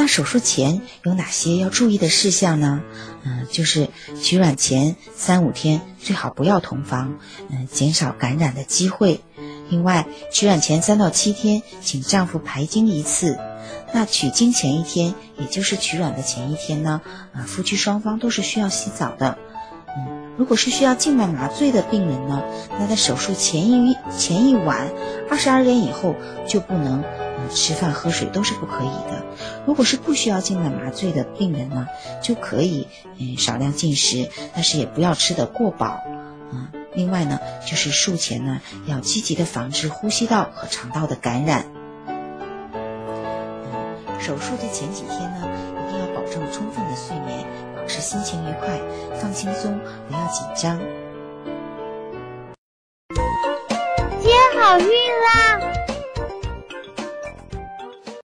那手术前有哪些要注意的事项呢？嗯，就是取卵前三五天最好不要同房，嗯，减少感染的机会。另外，取卵前三到七天，请丈夫排精一次。那取精前一天，也就是取卵的前一天呢，啊，夫妻双方都是需要洗澡的。嗯，如果是需要静脉麻醉的病人呢，那在手术前一前一晚，二十二点以后就不能。吃饭喝水都是不可以的。如果是不需要静脉麻醉的病人呢，就可以嗯少量进食，但是也不要吃得过饱啊。另外呢，就是术前呢要积极的防治呼吸道和肠道的感染。嗯，手术的前几天呢，一定要保证充分的睡眠，保持心情愉快，放轻松，不要紧张。接好运。